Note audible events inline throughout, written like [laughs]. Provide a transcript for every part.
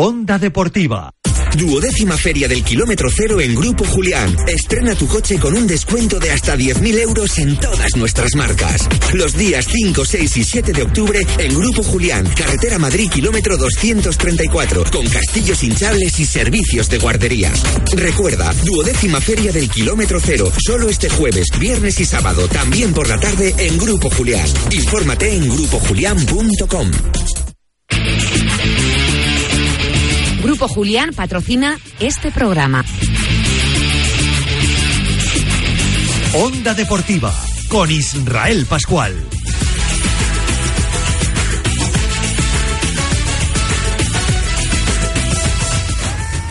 Onda Deportiva. Duodécima Feria del Kilómetro Cero en Grupo Julián. Estrena tu coche con un descuento de hasta 10.000 euros en todas nuestras marcas. Los días 5, 6 y 7 de octubre en Grupo Julián, Carretera Madrid, kilómetro 234, con castillos hinchables y servicios de guardería. Recuerda, duodécima Feria del Kilómetro Cero, solo este jueves, viernes y sábado, también por la tarde en Grupo Julián. Infórmate en grupojulián.com. Grupo Julián patrocina este programa. Onda Deportiva con Israel Pascual.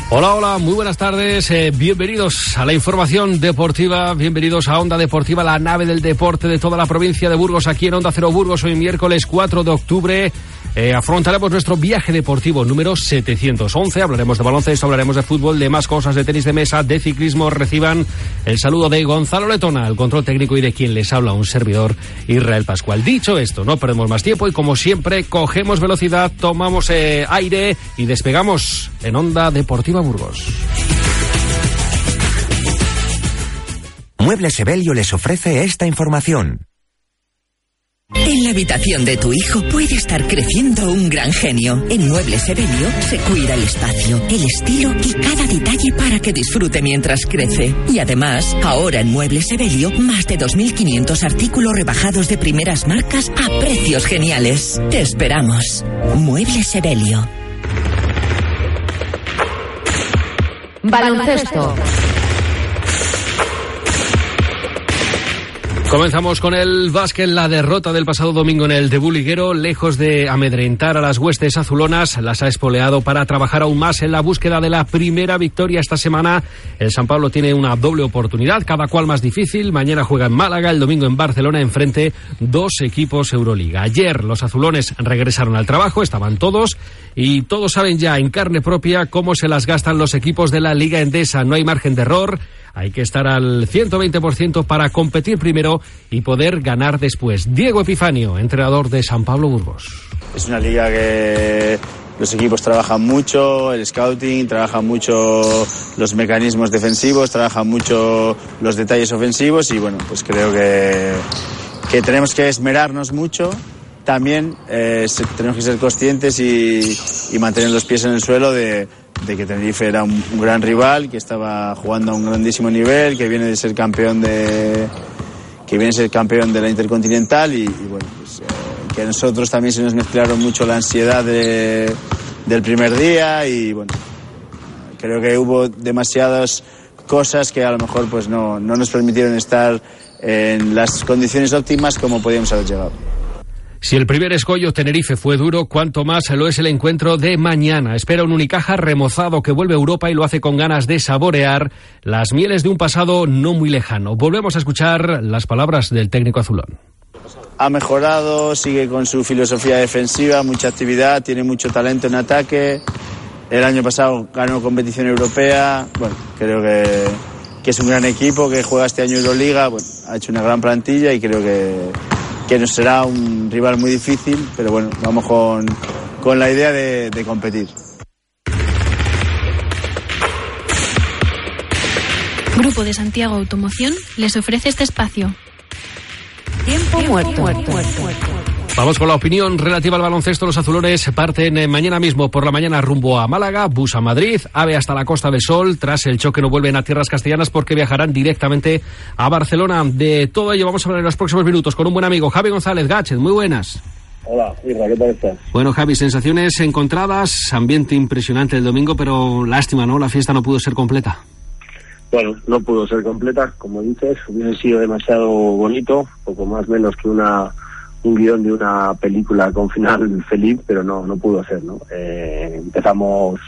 Hola, hola, muy buenas tardes. Eh, bienvenidos a la información deportiva. Bienvenidos a Onda Deportiva, la nave del deporte de toda la provincia de Burgos, aquí en Onda Cero Burgos, hoy miércoles 4 de octubre. Eh, afrontaremos nuestro viaje deportivo número 711. Hablaremos de baloncesto, hablaremos de fútbol, de más cosas, de tenis de mesa, de ciclismo. Reciban el saludo de Gonzalo Letona, el control técnico y de quien les habla un servidor, Israel Pascual. Dicho esto, no perdemos más tiempo y como siempre, cogemos velocidad, tomamos eh, aire y despegamos en Onda Deportiva Burgos. Muebles Sebelio les ofrece esta información. En la habitación de tu hijo puede estar creciendo un gran genio. En Muebles Evelio se cuida el espacio, el estilo y cada detalle para que disfrute mientras crece. Y además, ahora en Muebles Evelio, más de 2.500 artículos rebajados de primeras marcas a precios geniales. Te esperamos. Muebles Evelio. Baloncesto. Comenzamos con el básquet, la derrota del pasado domingo en el debut liguero, lejos de amedrentar a las huestes azulonas, las ha espoleado para trabajar aún más en la búsqueda de la primera victoria esta semana. El San Pablo tiene una doble oportunidad, cada cual más difícil. Mañana juega en Málaga, el domingo en Barcelona, enfrente dos equipos Euroliga. Ayer los azulones regresaron al trabajo, estaban todos y todos saben ya en carne propia cómo se las gastan los equipos de la Liga Endesa. No hay margen de error. Hay que estar al 120% para competir primero y poder ganar después. Diego Epifanio, entrenador de San Pablo Burgos. Es una liga que los equipos trabajan mucho, el scouting, trabajan mucho los mecanismos defensivos, trabajan mucho los detalles ofensivos y bueno, pues creo que, que tenemos que esmerarnos mucho. También eh, tenemos que ser conscientes y, y mantener los pies en el suelo de, de que Tenerife era un, gran rival, que estaba jugando a un grandísimo nivel, que viene de ser campeón de que viene a ser campeón de la Intercontinental y, y bueno, pues, eh, que a nosotros también se nos mezclaron mucho la ansiedad de, del primer día y bueno, creo que hubo demasiadas cosas que a lo mejor pues no, no nos permitieron estar en las condiciones óptimas como podíamos haber llegado. Si el primer escollo Tenerife fue duro, cuanto más lo es el encuentro de mañana. Espera un Unicaja remozado que vuelve a Europa y lo hace con ganas de saborear las mieles de un pasado no muy lejano. Volvemos a escuchar las palabras del técnico azulón. Ha mejorado, sigue con su filosofía defensiva, mucha actividad, tiene mucho talento en ataque. El año pasado ganó competición europea. Bueno, creo que, que es un gran equipo que juega este año Euroliga. Bueno, ha hecho una gran plantilla y creo que, que nos será un rival muy difícil, pero bueno, vamos con, con la idea de, de, competir. Grupo de Santiago Automoción les ofrece este espacio. Tiempo, Tiempo muerto. muerto. muerto. Vamos con la opinión relativa al baloncesto. Los azulones parten mañana mismo por la mañana rumbo a Málaga, bus a Madrid, ave hasta la Costa del Sol. Tras el choque no vuelven a tierras castellanas porque viajarán directamente a Barcelona. De todo ello vamos a hablar en los próximos minutos con un buen amigo, Javi González Gáchez. Muy buenas. Hola, Irra, ¿qué tal estás? Bueno, Javi, sensaciones encontradas, ambiente impresionante el domingo, pero lástima, ¿no? La fiesta no pudo ser completa. Bueno, no pudo ser completa, como dices, hubiese sido demasiado bonito, poco más menos que una un guion de una película con final [laughs] feliz, pero no, no pudo ser, ¿no? Eh, empezamos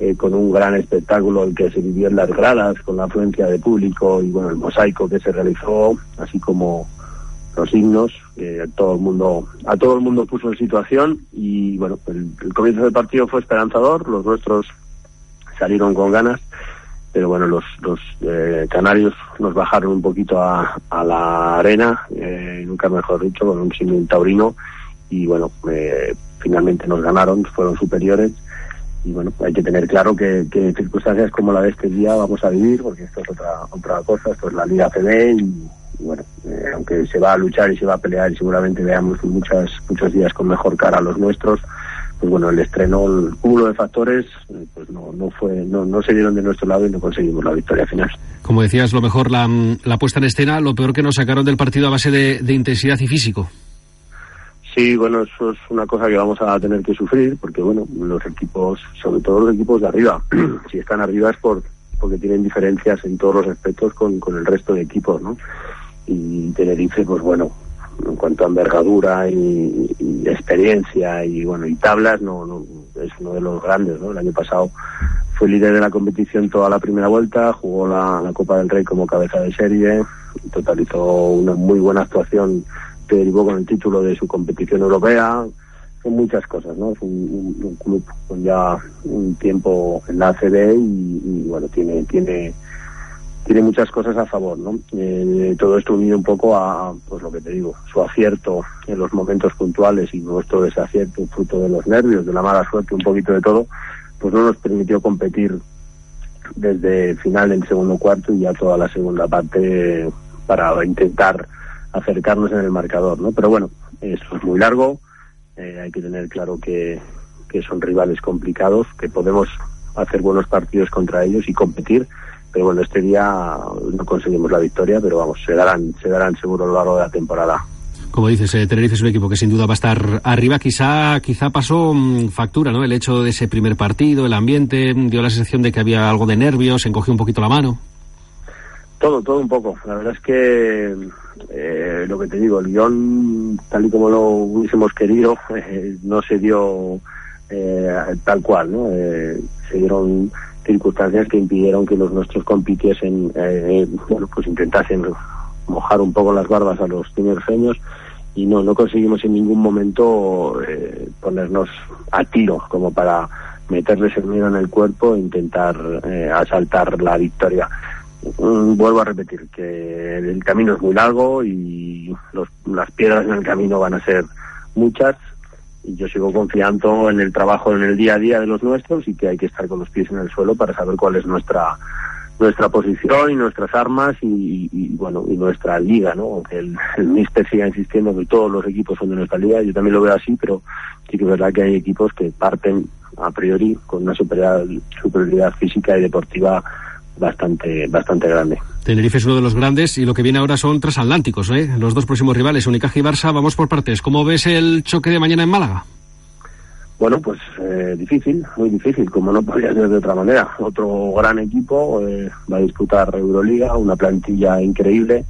eh, con un gran espectáculo el que se vivió en las gradas, con la afluencia de público y bueno, el mosaico que se realizó, así como los himnos, eh, todo el mundo, a todo el mundo puso en situación y bueno, el, el comienzo del partido fue esperanzador, los nuestros salieron con ganas pero bueno, los, los eh, canarios nos bajaron un poquito a, a la arena, eh, nunca mejor dicho, con un símil taurino, y bueno, eh, finalmente nos ganaron, fueron superiores, y bueno, hay que tener claro que, que, circunstancias como la de este día vamos a vivir, porque esto es otra otra cosa, esto es la Liga CB y, bueno, eh, aunque se va a luchar y se va a pelear y seguramente veamos muchas, muchos días con mejor cara a los nuestros, pues bueno, el estreno, el cúmulo de factores, pues no, no fue, no, no se dieron de nuestro lado y no conseguimos la victoria final. Como decías, lo mejor la, la puesta en escena, lo peor que nos sacaron del partido a base de, de intensidad y físico. Sí, bueno, eso es una cosa que vamos a tener que sufrir, porque bueno, los equipos, sobre todo los equipos de arriba, [clears throat] si están arriba es por, porque tienen diferencias en todos los aspectos con, con el resto de equipos, ¿no? Y Tenerife, pues bueno, en cuanto a envergadura y, experiencia y bueno y tablas no, no, es uno de los grandes no el año pasado fue líder de la competición toda la primera vuelta jugó la, la Copa del Rey como cabeza de serie totalizó una muy buena actuación que derivó con el título de su competición europea son muchas cosas no es un, club con ya un tiempo en la ACB y, y bueno tiene tiene tiene muchas cosas a favor, ¿no? Eh, todo esto unido un poco a, pues lo que te digo, su acierto en los momentos puntuales y nuestro desacierto, fruto de los nervios, de la mala suerte, un poquito de todo, pues no nos permitió competir desde final del segundo cuarto y ya toda la segunda parte para intentar acercarnos en el marcador, ¿no? Pero bueno, esto es muy largo, eh, hay que tener claro que son rivales complicados, que podemos hacer buenos partidos contra ellos y competir, pero bueno, este día no conseguimos la victoria, pero vamos, se darán, se darán seguro a lo largo de la temporada. Como dices, eh, Tenerife es un equipo que sin duda va a estar arriba. Quizá, quizá pasó mm, factura, ¿no? El hecho de ese primer partido, el ambiente, mm, dio la sensación de que había algo de nervios, encogió un poquito la mano. Todo, todo un poco. La verdad es que eh, lo que te digo, el guion, tal y como lo hubiésemos querido, [laughs] eh, no se dio eh, tal cual, ¿no? Eh, se dieron circunstancias que impidieron que los nuestros compitiesen, eh, bueno, pues intentasen mojar un poco las barbas a los tinerfeños y no, no conseguimos en ningún momento eh, ponernos a tiro como para meterles el miedo en el cuerpo e intentar eh, asaltar la victoria. Mm, vuelvo a repetir que el camino es muy largo y las piedras en el camino van a ser muchas yo sigo confiando en el trabajo en el día a día de los nuestros y que hay que estar con los pies en el suelo para saber cuál es nuestra nuestra posición y nuestras armas y, y bueno y nuestra liga no aunque el, el míster siga insistiendo que todos los equipos son de nuestra liga yo también lo veo así pero sí que es verdad que hay equipos que parten a priori con una superioridad, superioridad física y deportiva bastante bastante grande. Tenerife es uno de los grandes y lo que viene ahora son transatlánticos, ¿eh? Los dos próximos rivales, Unicaja y Barça, vamos por partes. ¿Cómo ves el choque de mañana en Málaga? Bueno, pues eh, difícil, muy difícil, como no podría ser de otra manera. Otro gran equipo eh, va a disputar Euroliga, una plantilla increíble,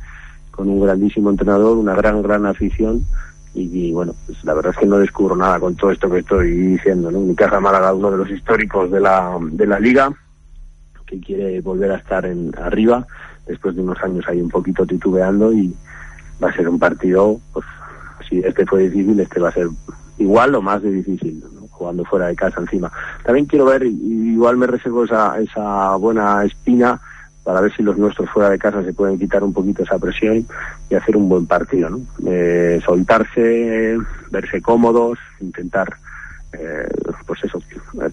con un grandísimo entrenador, una gran, gran afición. Y, y, bueno, pues la verdad es que no descubro nada con todo esto que estoy diciendo, ¿no? Unicaja Málaga, uno de los históricos de la, de la liga, que quiere volver a estar en arriba después de unos años ahí un poquito titubeando y va a ser un partido, pues si este fue difícil, este va a ser igual o más de difícil, jugando fuera de casa encima. También quiero ver, igual me reservo esa, esa buena espina para ver si los nuestros fuera de casa se pueden quitar un poquito esa presión y hacer un buen partido, ¿no? Eh, soltarse, verse cómodos, intentar eh, pues eso,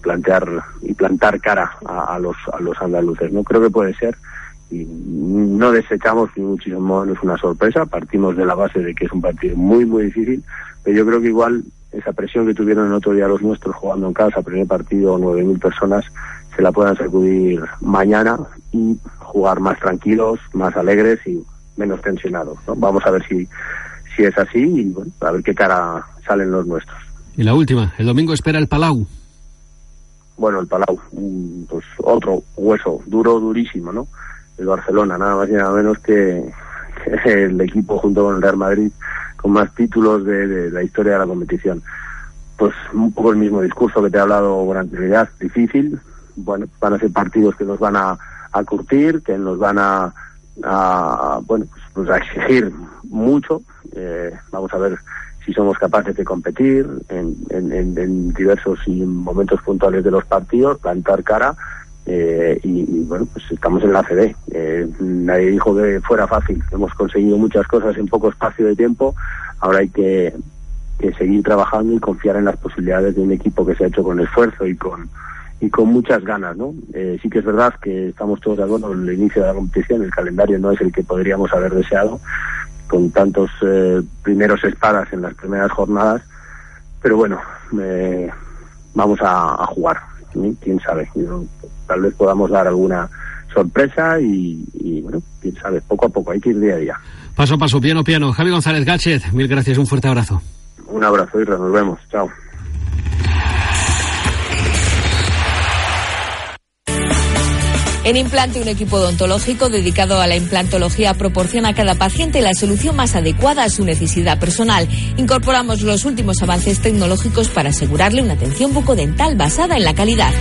plantear y plantar cara a, los a los andaluces. No creo que puede ser y no desechamos ni muchísimo una sorpresa. Partimos de la base de que es un partido muy muy difícil, pero yo creo que igual esa presión que tuvieron el otro día los nuestros jugando en casa, primer partido, 9.000 personas, se la puedan sacudir mañana y jugar más tranquilos, más alegres y menos tensionados. Vamos a ver si, si es así y bueno, a ver qué cara salen los nuestros. Y la última, el domingo espera el Palau. Bueno, el Palau, pues otro hueso, duro, durísimo, ¿no? El Barcelona, nada más y nada menos que, el equipo junto con el Real Madrid con más títulos de, la historia de la competición. Pues un poco el mismo discurso que te he hablado con anterioridad, difícil. Bueno, van a ser partidos que nos van a, a curtir, que nos van a, a bueno, pues, pues a exigir mucho. Eh, vamos a ver si somos capaces de competir en, diversos y momentos puntuales de los partidos, plantar cara eh, y, bueno, pues estamos en la CD. Eh, nadie dijo que fuera fácil. Hemos conseguido muchas cosas en poco espacio de tiempo. Ahora hay que, que seguir trabajando y confiar en las posibilidades de un equipo que se ha hecho con esfuerzo y con y con muchas ganas, ¿no? Eh, sí que es verdad que estamos todos de acuerdo en el inicio de la competición, el calendario no es el que podríamos haber deseado, con tantos eh, primeros espadas en las primeras jornadas, pero bueno, eh, vamos a, a jugar, ¿sí? quién sabe, Yo- tal vez podamos dar alguna sorpresa y, y, bueno, quién sabe, poco a poco, hay que ir día a día. Paso a paso, piano, piano. Javi González Gachet, mil gracias, un fuerte abrazo. Un abrazo, Isra, nos vemos, chao. En Implante, un equipo odontológico dedicado a la implantología proporciona a cada paciente la solución más adecuada a su necesidad personal. Incorporamos los últimos avances tecnológicos para asegurarle una atención bucodental basada en la calidad.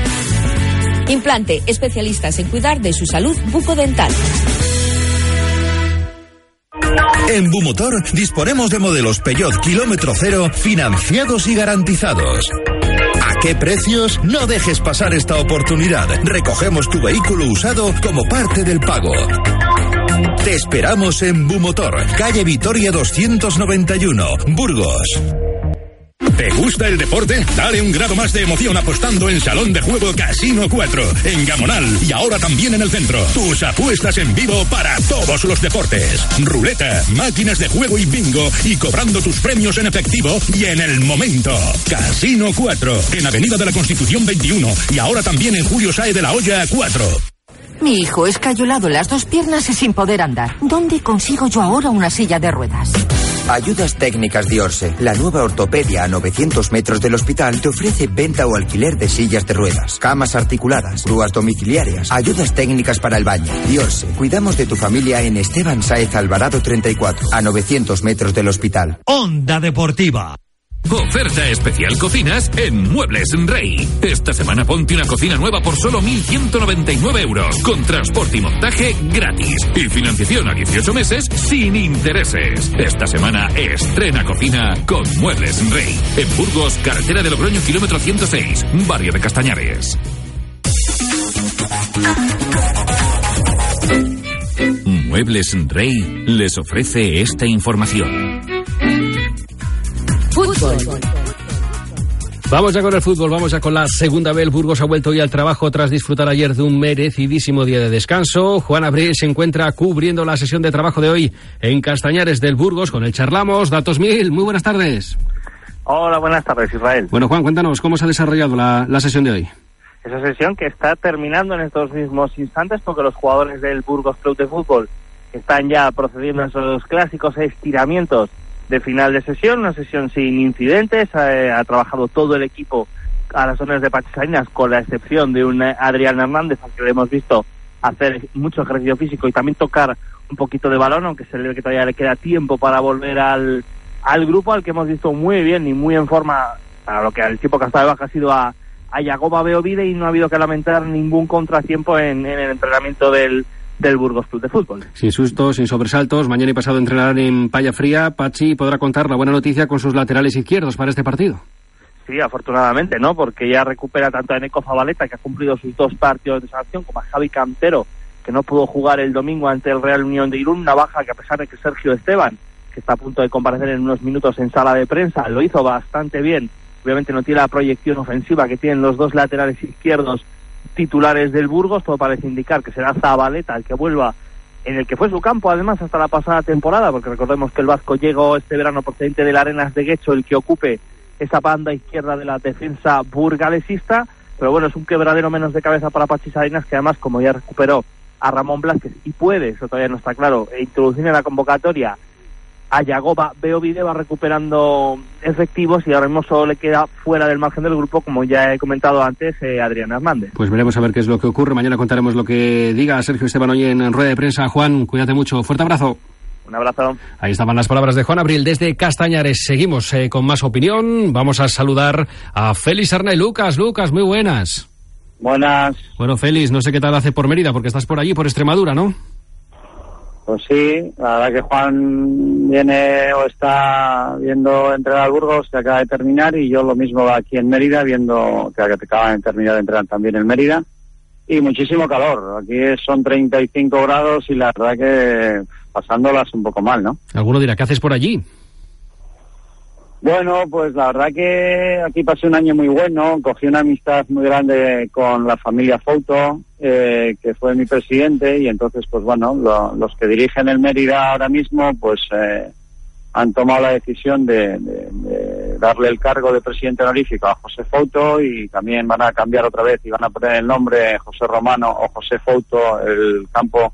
Implante, especialistas en cuidar de su salud bucodental. En Bumotor disponemos de modelos Peugeot kilómetro cero financiados y garantizados. ¿A qué precios? No dejes pasar esta oportunidad. Recogemos tu vehículo usado como parte del pago. Te esperamos en Bumotor, calle Vitoria 291, Burgos. ¿Te gusta el deporte? Dale un grado más de emoción apostando en Salón de Juego Casino 4, en Gamonal y ahora también en el centro. Tus apuestas en vivo para todos los deportes. Ruleta, máquinas de juego y bingo y cobrando tus premios en efectivo y en el momento. Casino 4, en Avenida de la Constitución 21 y ahora también en Julio Sae de la Hoya 4. Mi hijo es cayolado las dos piernas y sin poder andar. ¿Dónde consigo yo ahora una silla de ruedas? Ayudas Técnicas Diorse, la nueva ortopedia a 900 metros del hospital, te ofrece venta o alquiler de sillas de ruedas, camas articuladas, grúas domiciliarias, ayudas técnicas para el baño. Diorse, cuidamos de tu familia en Esteban Saez Alvarado 34, a 900 metros del hospital. Onda Deportiva. Oferta especial cocinas en Muebles Rey. Esta semana ponte una cocina nueva por solo 1.199 euros, con transporte y montaje gratis y financiación a 18 meses sin intereses. Esta semana estrena cocina con Muebles Rey. En Burgos, carretera de Logroño, kilómetro 106, barrio de Castañares. Muebles Rey les ofrece esta información. Fútbol. Vamos ya con el fútbol, vamos ya con la segunda vez. El Burgos ha vuelto hoy al trabajo tras disfrutar ayer de un merecidísimo día de descanso. Juan Abril se encuentra cubriendo la sesión de trabajo de hoy en Castañares del Burgos. Con él charlamos. Datos Mil, muy buenas tardes. Hola, buenas tardes, Israel. Bueno, Juan, cuéntanos cómo se ha desarrollado la, la sesión de hoy. Esa sesión que está terminando en estos mismos instantes porque los jugadores del Burgos Club de Fútbol están ya procediendo a esos clásicos estiramientos de final de sesión, una sesión sin incidentes, eh, ha trabajado todo el equipo a las zonas de Pachisarinas, con la excepción de un eh, Adrián Hernández, al que le hemos visto hacer mucho ejercicio físico y también tocar un poquito de balón, aunque se le ve que todavía le queda tiempo para volver al, al grupo, al que hemos visto muy bien y muy en forma, para lo que el tiempo que ha de baja ha sido a, a Yagoba Beovide y no ha habido que lamentar ningún contratiempo en, en el entrenamiento del, del Burgos Club de Fútbol. Sin sustos, sin sobresaltos, mañana y pasado entrenarán en Paya Fría. Pachi podrá contar la buena noticia con sus laterales izquierdos para este partido. Sí, afortunadamente, ¿no? Porque ya recupera tanto a Eneco Zabaleta, que ha cumplido sus dos partidos de sanción, como a Javi Cantero, que no pudo jugar el domingo ante el Real Unión de Irún, una baja que a pesar de que Sergio Esteban, que está a punto de comparecer en unos minutos en sala de prensa, lo hizo bastante bien. Obviamente no tiene la proyección ofensiva que tienen los dos laterales izquierdos titulares del Burgos, todo parece indicar que será Zabaleta el que vuelva en el que fue su campo además hasta la pasada temporada, porque recordemos que el Vasco llegó este verano procedente de la Arenas de Guecho, el que ocupe esa banda izquierda de la defensa burgalesista, pero bueno, es un quebradero menos de cabeza para Pachis Arenas, que además como ya recuperó a Ramón Blázquez y puede, eso todavía no está claro, introducir en la convocatoria a Yagoba Beovide va recuperando efectivos y ahora mismo solo le queda fuera del margen del grupo, como ya he comentado antes, eh, Adrián Hernández. Pues veremos a ver qué es lo que ocurre. Mañana contaremos lo que diga Sergio Esteban hoy en rueda de prensa. Juan, cuídate mucho. Fuerte abrazo. Un abrazo. Ahí estaban las palabras de Juan Abril desde Castañares. Seguimos eh, con más opinión. Vamos a saludar a Félix Arnay Lucas. Lucas, muy buenas. Buenas. Bueno, Félix, no sé qué tal hace por Mérida, porque estás por allí, por Extremadura, ¿no? Pues sí, la verdad que Juan viene o está viendo entrenar al Burgos, que acaba de terminar, y yo lo mismo aquí en Mérida, viendo que acaba de terminar de entrenar también en Mérida. Y muchísimo calor. Aquí son 35 grados y la verdad que pasándolas un poco mal, ¿no? Alguno dirá, ¿qué haces por allí? Bueno, pues la verdad que aquí pasé un año muy bueno, cogí una amistad muy grande con la familia Fouto, eh, que fue mi presidente, y entonces, pues bueno, los que dirigen el Mérida ahora mismo, pues eh, han tomado la decisión de, darle el cargo de presidente honorífico a José Fouto y también van a cambiar otra vez y van a poner el nombre José Romano o José Fouto, el campo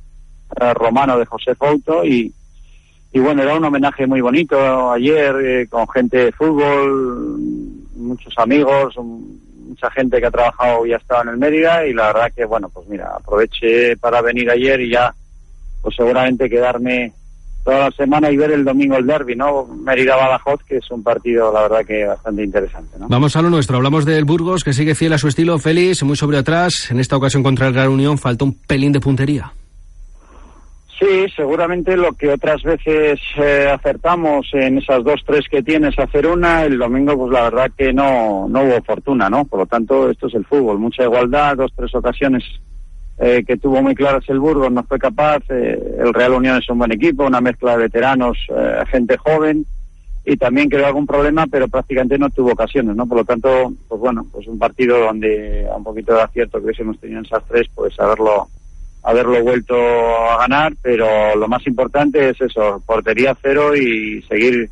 eh, romano de José Fouto, y y bueno, era un homenaje muy bonito ayer eh, con gente de fútbol, muchos amigos, mucha gente que ha trabajado y ha estado en el Mérida y la verdad que bueno, pues mira, aproveché para venir ayer y ya pues seguramente quedarme toda la semana y ver el domingo el derby, ¿no? Mérida-Badajoz, que es un partido, la verdad, que bastante interesante, ¿no? Vamos a lo nuestro. Hablamos del Burgos, que sigue fiel a su estilo. Félix, muy sobre atrás. En esta ocasión contra el Real Unión falta un pelín de puntería. Sí, seguramente lo que otras veces eh, acertamos en esas dos, tres que tienes hacer una, el domingo pues la verdad que no, no hubo fortuna, ¿no? Por lo tanto, esto es el fútbol, mucha igualdad, dos, tres ocasiones eh, que tuvo muy claras el Burgos, no fue capaz, eh, el Real Unión es un buen equipo, una mezcla de veteranos, gente joven, y también creó algún problema, pero prácticamente no tuvo ocasiones, ¿no? Por lo tanto, pues bueno, pues un partido donde a un poquito de acierto que hubiésemos tenido en esas tres, pues haberlo haberlo vuelto a ganar, pero lo más importante es eso, portería cero y seguir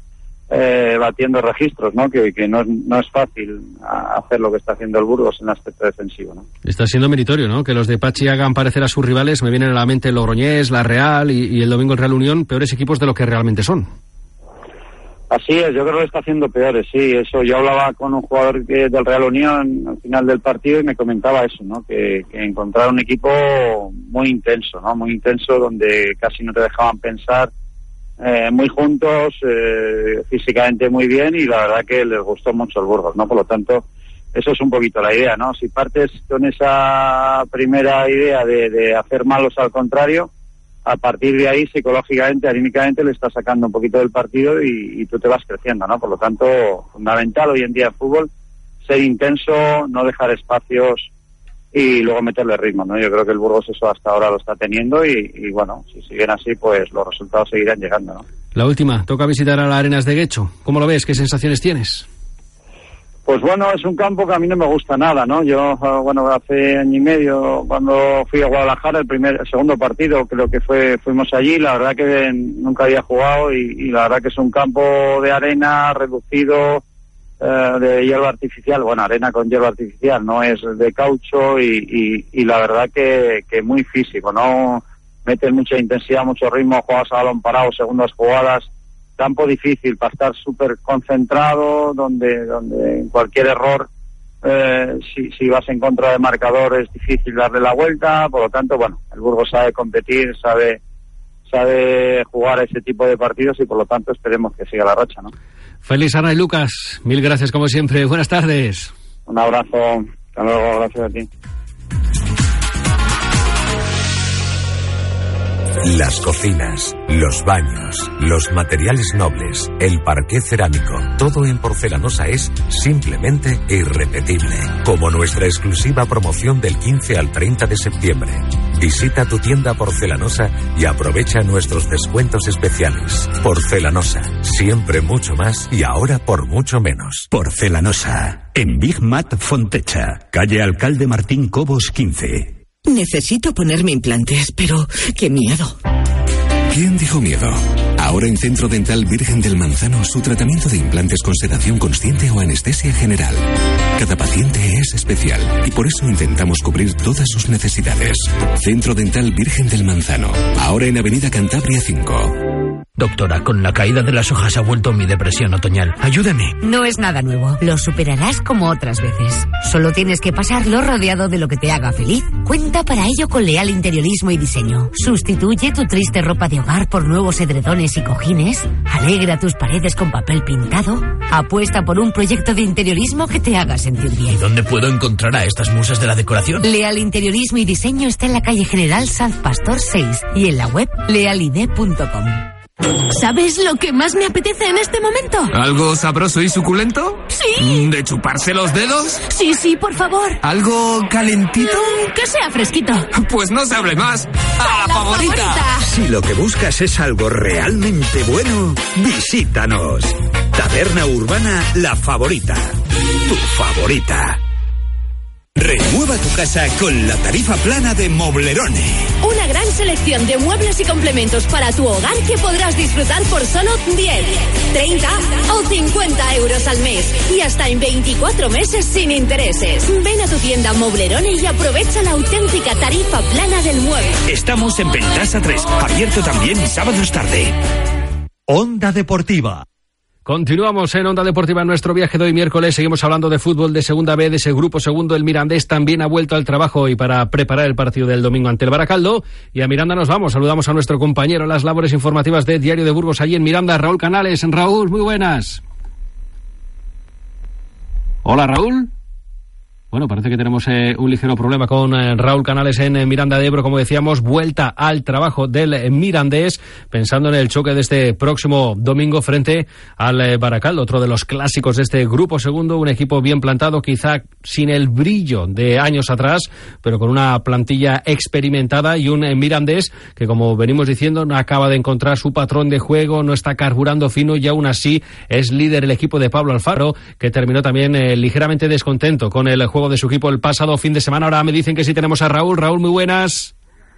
eh, batiendo registros, ¿no? Que, que no, es fácil hacer lo que está haciendo el Burgos en el aspecto defensivo, ¿no? Está siendo meritorio, ¿no? Que los de Pachi hagan parecer a sus rivales, me vienen a la mente el Logroñés, la Real y, y el domingo el Real Unión, peores equipos de lo que realmente son. Así es, yo creo que está haciendo peores, sí, eso. Yo hablaba con un jugador del Real Unión al final del partido y me comentaba eso, ¿no? Que, que encontrar un equipo muy intenso, ¿no? Muy intenso donde casi no te dejaban pensar, eh, muy juntos, eh, físicamente muy bien y la verdad que les gustó mucho el Burgos, ¿no? Por lo tanto, eso es un poquito la idea, ¿no? Si partes con esa primera idea de, de hacer malos al contrario, a partir de ahí psicológicamente, anímicamente le está sacando un poquito del partido y, tú te vas creciendo, ¿no? Por lo tanto, fundamental hoy en día en fútbol, ser intenso, no dejar espacios y luego meterle ritmo, ¿no? Yo creo que el Burgos eso hasta ahora lo está teniendo y, bueno, si siguen así, pues los resultados seguirán llegando, ¿no? La última, toca visitar a las Arenas de Guecho. ¿Cómo lo ves? ¿Qué sensaciones tienes? Pues bueno, es un campo que a mí no me gusta nada, ¿no? Yo, ah, bueno, hace año y medio, cuando fui a Guadalajara, el primer, segundo partido, creo que fue, fuimos allí, la verdad que nunca había jugado y, la verdad que es un campo de arena reducido, eh, de hierba artificial, bueno, arena con hierba artificial, no es de caucho y, la verdad que, que muy físico, ¿no? Meten mucha intensidad, mucho ritmo, juegas a balón parado, segundas jugadas, campo difícil para estar súper concentrado, donde, donde en cualquier error, eh, si, si vas en contra de marcador es difícil darle la vuelta, por lo tanto, bueno, el Burgos sabe competir, sabe sabe jugar ese tipo de partidos y por lo tanto esperemos que siga la racha, ¿no? Feliz Ana y Lucas, mil gracias como siempre, buenas tardes. Un abrazo, hasta luego, gracias a ti. Las cocinas, los baños, los materiales nobles, el parqué cerámico, todo en porcelanosa es simplemente irrepetible. Como nuestra exclusiva promoción del 15 al 30 de septiembre. Visita tu tienda porcelanosa y aprovecha nuestros descuentos especiales. Porcelanosa, siempre mucho más y ahora por mucho menos. Porcelanosa, en Big Mat Fontecha, calle Alcalde Martín Cobos 15. Necesito ponerme implantes, pero qué miedo. ¿Quién dijo miedo? Ahora en Centro Dental Virgen del Manzano, su tratamiento de implantes con sedación consciente o anestesia general. Cada paciente es especial y por eso intentamos cubrir todas sus necesidades. Centro Dental Virgen del Manzano, ahora en Avenida Cantabria 5. Doctora, con la caída de las hojas ha vuelto mi depresión otoñal. Ayúdame. No es nada nuevo. Lo superarás como otras veces. Solo tienes que pasarlo rodeado de lo que te haga feliz. Cuenta para ello con Leal Interiorismo y Diseño. Sustituye tu triste ropa de hogar por nuevos edredones y cojines. Alegra tus paredes con papel pintado. Apuesta por un proyecto de interiorismo que te haga sentir bien. ¿Y dónde puedo encontrar a estas musas de la decoración? Leal Interiorismo y Diseño está en la calle General Sanz Pastor 6 y en la web lealide.com. ¿Sabes lo que más me apetece en este momento? ¿Algo sabroso y suculento? Sí. ¿De chuparse los dedos? Sí, sí, por favor. ¿Algo calentito? Mm, que sea fresquito. Pues no se hable más. ¡A la, favorita! Si lo que buscas es algo realmente bueno, visítanos. Taberna Urbana La Favorita. Tu favorita. Renueva tu casa con la tarifa plana de Moblerone. Una gran selección de muebles y complementos para tu hogar que podrás disfrutar por solo 10, 30 o 50 euros al mes. Y hasta en 24 meses sin intereses. Ven a tu tienda Moblerone y aprovecha la auténtica tarifa plana del mueble. Estamos en Ventasa 3, abierto también sábados tarde. Onda Deportiva. Continuamos en Onda Deportiva nuestro viaje de hoy miércoles. Seguimos hablando de fútbol de segunda B, de ese grupo segundo. El Mirandés también ha vuelto al trabajo y para preparar el partido del domingo ante el Baracaldo. Y a Miranda nos vamos. Saludamos a nuestro compañero en las labores informativas de Diario de Burgos, allí en Miranda, Raúl Canales. Raúl, muy buenas. Hola, Raúl. Bueno, parece que tenemos eh, un ligero problema con eh, Raúl Canales en eh, Miranda de Ebro. Como decíamos, vuelta al trabajo del eh, Mirandés, pensando en el choque de este próximo domingo frente al eh, Baracaldo, otro de los clásicos de este grupo segundo. Un equipo bien plantado, quizá sin el brillo de años atrás, pero con una plantilla experimentada y un eh, Mirandés que, como venimos diciendo, no acaba de encontrar su patrón de juego, no está carburando fino y aún así es líder el equipo de Pablo Alfaro, que terminó también ligeramente descontento con el juego de su equipo el pasado fin de semana. Ahora me dicen que sí tenemos a Raúl. Raúl, muy buenas.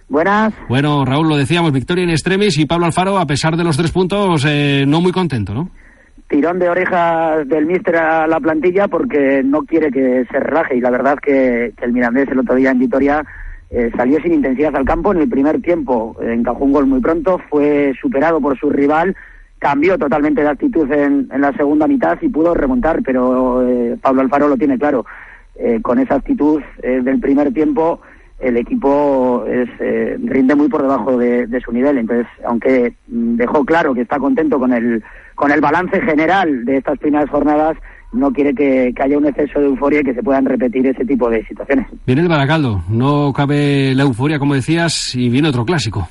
Buenas. Bueno, Raúl, lo decíamos, victoria en extremis y Pablo Alfaro, a pesar de los tres puntos, eh, no muy contento, ¿no? Tirón de orejas del míster a la plantilla porque no quiere que se relaje y la verdad que, que el Mirandés el otro día en Vitoria eh, salió sin intensidad al campo en el primer tiempo, eh, encajó un gol muy pronto, fue superado por su rival, cambió totalmente de actitud en, en la segunda mitad y pudo remontar, pero eh, Pablo Alfaro lo tiene claro. Eh, con esa actitud eh, del primer tiempo, el equipo es, eh, rinde muy por debajo de, de, su nivel. Entonces, aunque mm, dejó claro que está contento con el, con el balance general de estas primeras jornadas, no quiere que, que, haya un exceso de euforia y que se puedan repetir ese tipo de situaciones. Viene el Baracaldo, no cabe la euforia, como decías, y viene otro clásico.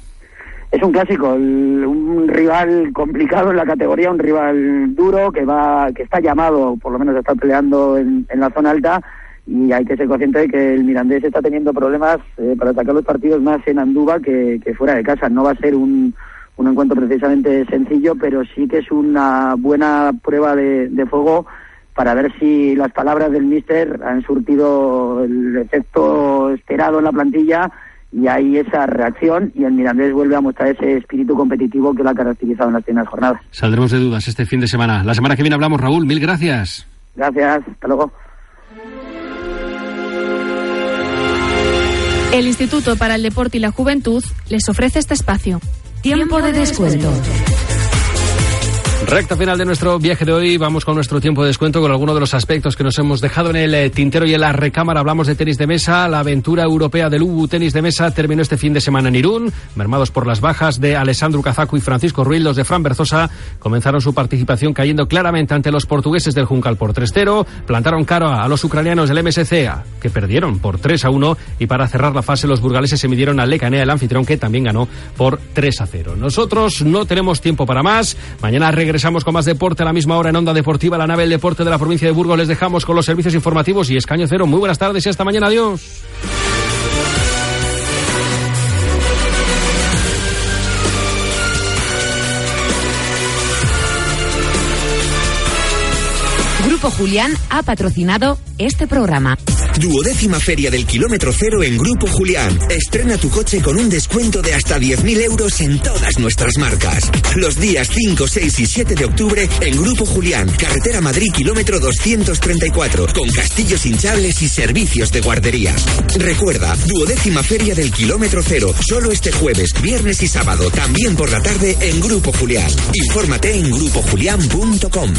Es un clásico, el, un rival complicado en la categoría, un rival duro que va, que está llamado, por lo menos a estar peleando en, en la zona alta y hay que ser consciente de que el Mirandés está teniendo problemas eh, para atacar los partidos más en Andúba que, que, fuera de casa. No va a ser un, un, encuentro precisamente sencillo, pero sí que es una buena prueba de, de fuego para ver si las palabras del míster han surtido el efecto esperado en la plantilla y hay esa reacción y el Mirandés vuelve a mostrar ese espíritu competitivo que lo ha caracterizado en las primeras jornadas. Saldremos de dudas este fin de semana. La semana que viene hablamos, Raúl. Mil gracias. Gracias. Hasta luego. El Instituto para el Deporte y la Juventud les ofrece este espacio. Tiempo de descuento. Recta final de nuestro viaje de hoy, vamos con nuestro tiempo de descuento con algunos de los aspectos que nos hemos dejado en el eh, tintero y en la recámara. Hablamos de tenis de mesa, la aventura europea del UBU Tenis de Mesa terminó este fin de semana en Irún, mermados por las bajas de Alessandro Cazaco y Francisco Ruiz, los de Fran Berzosa comenzaron su participación cayendo claramente ante los portugueses del Juncal por 3-0, plantaron cara a los ucranianos del MSCA, que perdieron por 3-1 y para cerrar la fase los burgaleses se midieron al Lecanea, el anfitrión, que también ganó por 3-0. Nosotros no tenemos tiempo para más, mañana regresamos regresamos con más deporte a la misma hora en Onda Deportiva, la nave del deporte de la provincia de Burgos. Les dejamos con los servicios informativos y Escaño Cero. Muy buenas tardes y hasta mañana. Adiós. Grupo Julián ha patrocinado este programa. Duodécima Feria del Kilómetro Cero en Grupo Julián. Estrena tu coche con un descuento de hasta 10.000 euros en todas nuestras marcas. Los días 5, 6 y 7 de octubre en Grupo Julián. Carretera Madrid, kilómetro 234. Con castillos hinchables y servicios de guardería. Recuerda, duodécima Feria del Kilómetro Cero. Solo este jueves, viernes y sábado. También por la tarde en Grupo Julián. Infórmate en grupojulián.com.